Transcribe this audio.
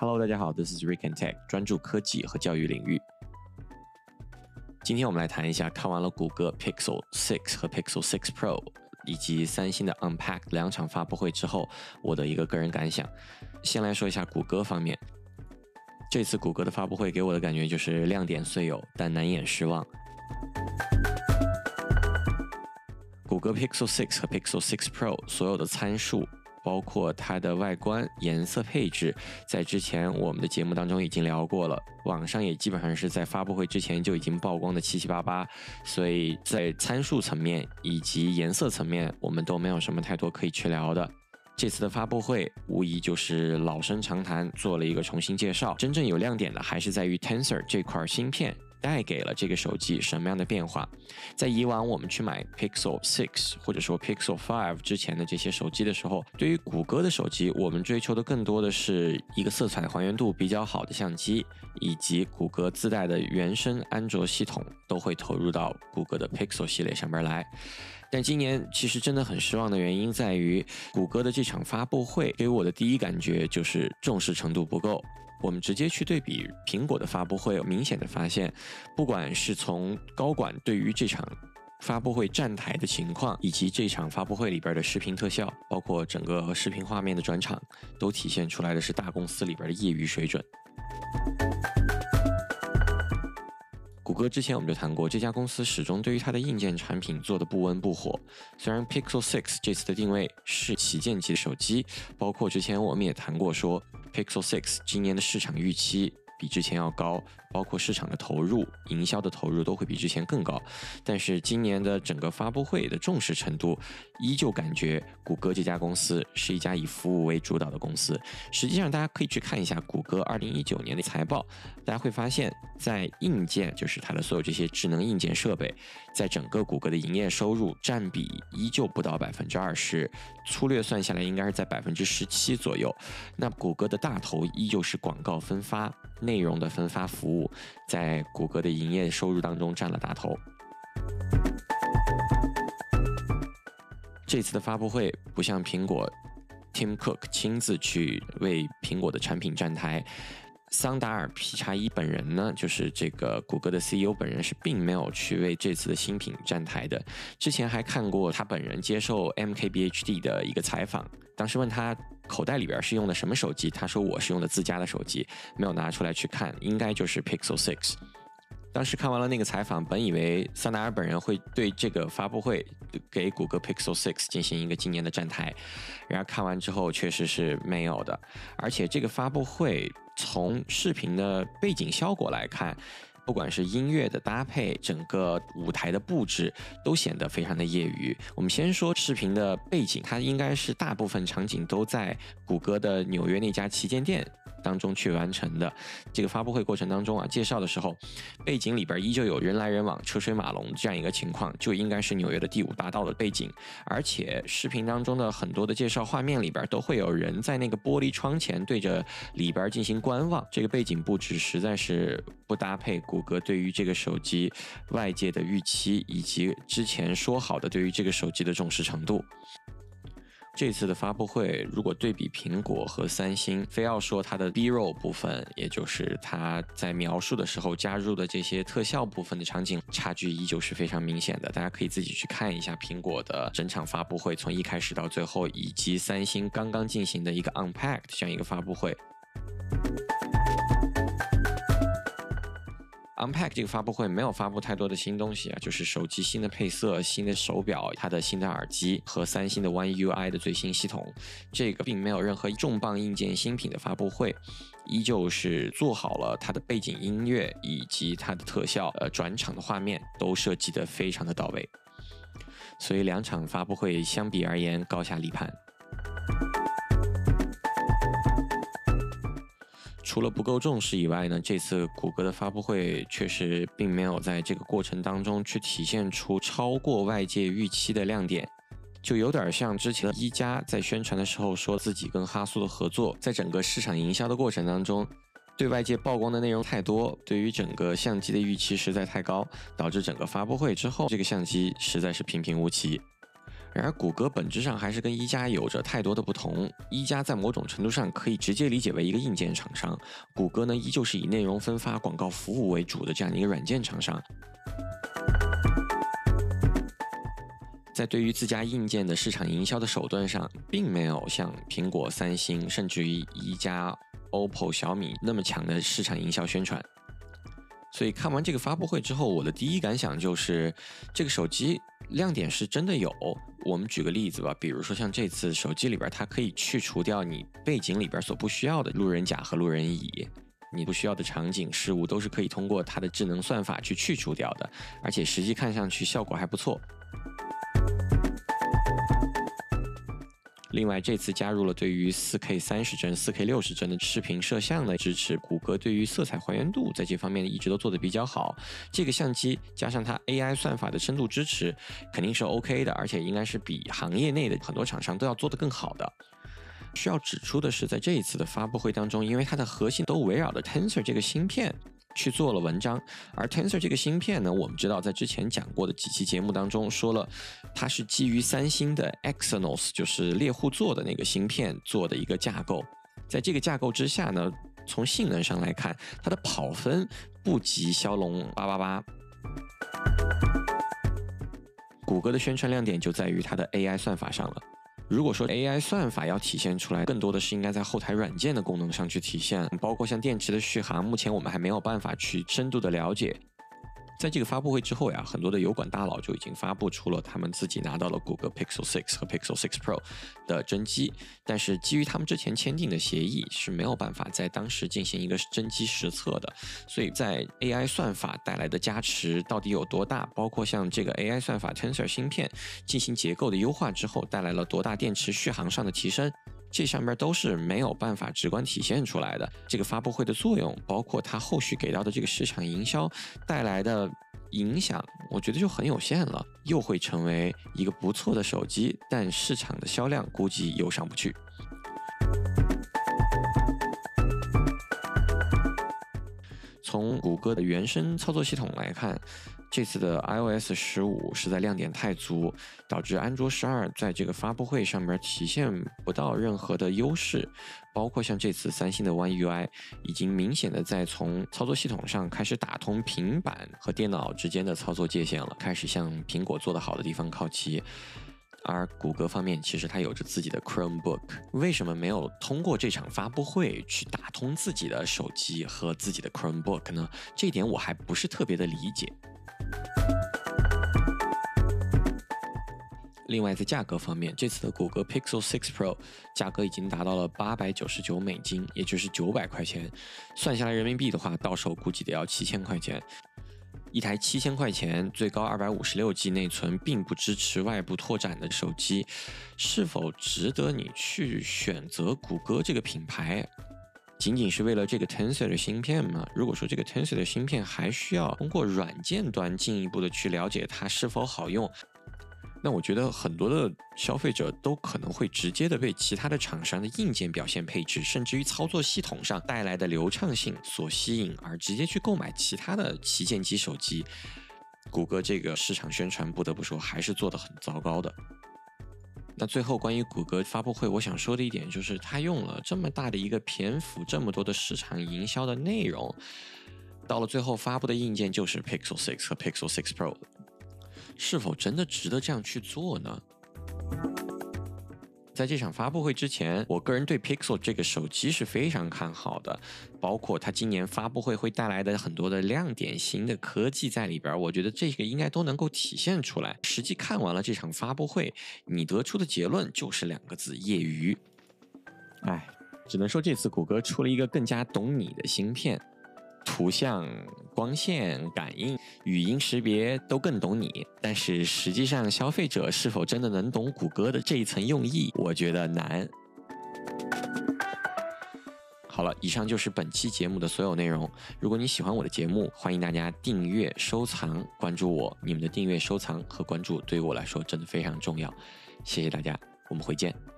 Hello，大家好，This is Rick and Tech，专注科技和教育领域。今天我们来谈一下，看完了谷歌 Pixel 6和 Pixel 6 Pro 以及三星的 Unpacked 两场发布会之后，我的一个个人感想。先来说一下谷歌方面，这次谷歌的发布会给我的感觉就是亮点虽有，但难掩失望。谷歌 Pixel 6和 Pixel 6 Pro 所有的参数。包括它的外观、颜色配置，在之前我们的节目当中已经聊过了，网上也基本上是在发布会之前就已经曝光的七七八八，所以在参数层面以及颜色层面，我们都没有什么太多可以去聊的。这次的发布会无疑就是老生常谈，做了一个重新介绍。真正有亮点的还是在于 Tensor 这块芯片。带给了这个手机什么样的变化？在以往我们去买 Pixel 6或者说 Pixel 5之前的这些手机的时候，对于谷歌的手机，我们追求的更多的是一个色彩还原度比较好的相机，以及谷歌自带的原生安卓系统都会投入到谷歌的 Pixel 系列上面来。但今年其实真的很失望的原因在于，谷歌的这场发布会给我的第一感觉就是重视程度不够。我们直接去对比苹果的发布会，明显的发现，不管是从高管对于这场发布会站台的情况，以及这场发布会里边的视频特效，包括整个视频画面的转场，都体现出来的是大公司里边的业余水准。谷歌之前我们就谈过，这家公司始终对于它的硬件产品做的不温不火。虽然 Pixel 6这次的定位是旗舰级的手机，包括之前我们也谈过说，Pixel 6今年的市场预期。比之前要高，包括市场的投入、营销的投入都会比之前更高。但是今年的整个发布会的重视程度，依旧感觉谷歌这家公司是一家以服务为主导的公司。实际上，大家可以去看一下谷歌二零一九年的财报，大家会发现，在硬件，就是它的所有这些智能硬件设备，在整个谷歌的营业收入占比依旧不到百分之二十，粗略算下来应该是在百分之十七左右。那谷歌的大头依旧是广告分发。内容的分发服务在谷歌的营业收入当中占了大头。这次的发布会不像苹果，Tim Cook 亲自去为苹果的产品站台。桑达尔皮查伊本人呢，就是这个谷歌的 CEO 本人是并没有去为这次的新品站台的。之前还看过他本人接受 MKBHD 的一个采访，当时问他口袋里边是用的什么手机，他说我是用的自家的手机，没有拿出来去看，应该就是 Pixel 6。当时看完了那个采访，本以为桑达尔本人会对这个发布会给谷歌 Pixel 6进行一个今年的站台，然而看完之后确实是没有的，而且这个发布会从视频的背景效果来看。不管是音乐的搭配，整个舞台的布置都显得非常的业余。我们先说视频的背景，它应该是大部分场景都在谷歌的纽约那家旗舰店当中去完成的。这个发布会过程当中啊，介绍的时候，背景里边依旧有人来人往、车水马龙这样一个情况，就应该是纽约的第五大道的背景。而且视频当中的很多的介绍画面里边都会有人在那个玻璃窗前对着里边进行观望，这个背景布置实在是不搭配。谷歌对于这个手机外界的预期，以及之前说好的对于这个手机的重视程度，这次的发布会如果对比苹果和三星，非要说它的 DRO 部分，也就是它在描述的时候加入的这些特效部分的场景，差距依旧是非常明显的。大家可以自己去看一下苹果的整场发布会，从一开始到最后，以及三星刚刚进行的一个 Unpacked 这样一个发布会。Unpack 这个发布会没有发布太多的新东西啊，就是手机新的配色、新的手表、它的新的耳机和三星的 One UI 的最新系统。这个并没有任何重磅硬件新品的发布会，依旧是做好了它的背景音乐以及它的特效，呃，转场的画面都设计的非常的到位。所以两场发布会相比而言高下立判。除了不够重视以外呢，这次谷歌的发布会确实并没有在这个过程当中去体现出超过外界预期的亮点，就有点像之前一加在宣传的时候说自己跟哈苏的合作，在整个市场营销的过程当中，对外界曝光的内容太多，对于整个相机的预期实在太高，导致整个发布会之后这个相机实在是平平无奇。然而，谷歌本质上还是跟一加有着太多的不同。一加在某种程度上可以直接理解为一个硬件厂商，谷歌呢依旧是以内容分发、广告服务为主的这样的一个软件厂商。在对于自家硬件的市场营销的手段上，并没有像苹果、三星，甚至于一加、OPPO、小米那么强的市场营销宣传。所以看完这个发布会之后，我的第一感想就是，这个手机亮点是真的有。我们举个例子吧，比如说像这次手机里边，它可以去除掉你背景里边所不需要的路人甲和路人乙，你不需要的场景事物都是可以通过它的智能算法去去除掉的，而且实际看上去效果还不错。另外，这次加入了对于 4K 三十帧、4K 六十帧的视频摄像的支持。谷歌对于色彩还原度在这方面一直都做得比较好。这个相机加上它 AI 算法的深度支持，肯定是 OK 的，而且应该是比行业内的很多厂商都要做得更好的。需要指出的是，在这一次的发布会当中，因为它的核心都围绕着 Tensor 这个芯片。去做了文章，而 Tensor 这个芯片呢，我们知道在之前讲过的几期节目当中说了，它是基于三星的 Exynos，就是猎户座的那个芯片做的一个架构。在这个架构之下呢，从性能上来看，它的跑分不及骁龙八八八。谷歌的宣传亮点就在于它的 AI 算法上了。如果说 AI 算法要体现出来，更多的是应该在后台软件的功能上去体现，包括像电池的续航，目前我们还没有办法去深度的了解。在这个发布会之后呀，很多的油管大佬就已经发布出了他们自己拿到了谷歌 Pixel 6和 Pixel 6 Pro 的真机，但是基于他们之前签订的协议是没有办法在当时进行一个真机实测的，所以在 AI 算法带来的加持到底有多大，包括像这个 AI 算法 Tensor 芯片进行结构的优化之后带来了多大电池续航上的提升。这上面都是没有办法直观体现出来的。这个发布会的作用，包括它后续给到的这个市场营销带来的影响，我觉得就很有限了。又会成为一个不错的手机，但市场的销量估计又上不去。从谷歌的原生操作系统来看。这次的 iOS 十五实在亮点太足，导致安卓十二在这个发布会上面体现不到任何的优势，包括像这次三星的 One UI 已经明显的在从操作系统上开始打通平板和电脑之间的操作界限了，开始向苹果做的好的地方靠齐。而谷歌方面其实它有着自己的 Chromebook，为什么没有通过这场发布会去打通自己的手机和自己的 Chromebook 呢？这一点我还不是特别的理解。另外，在价格方面，这次的谷歌 Pixel 6 Pro 价格已经达到了八百九十九美金，也就是九百块钱，算下来人民币的话，到手估计得要七千块钱。一台七千块钱、最高二百五十六 G 内存、并不支持外部拓展的手机，是否值得你去选择谷歌这个品牌？仅仅是为了这个 Tensor 的芯片吗？如果说这个 Tensor 的芯片还需要通过软件端进一步的去了解它是否好用。那我觉得很多的消费者都可能会直接的被其他的厂商的硬件表现配置，甚至于操作系统上带来的流畅性所吸引，而直接去购买其他的旗舰机手机。谷歌这个市场宣传不得不说还是做的很糟糕的。那最后关于谷歌发布会，我想说的一点就是，它用了这么大的一个篇幅，这么多的市场营销的内容，到了最后发布的硬件就是 Pixel 6和 Pixel 6 Pro。是否真的值得这样去做呢？在这场发布会之前，我个人对 Pixel 这个手机是非常看好的，包括它今年发布会会带来的很多的亮点、新的科技在里边，我觉得这个应该都能够体现出来。实际看完了这场发布会，你得出的结论就是两个字：业余。哎，只能说这次谷歌出了一个更加懂你的芯片。图像、光线、感应、语音识别都更懂你，但是实际上消费者是否真的能懂谷歌的这一层用意，我觉得难。好了，以上就是本期节目的所有内容。如果你喜欢我的节目，欢迎大家订阅、收藏、关注我。你们的订阅、收藏和关注对于我来说真的非常重要，谢谢大家，我们回见。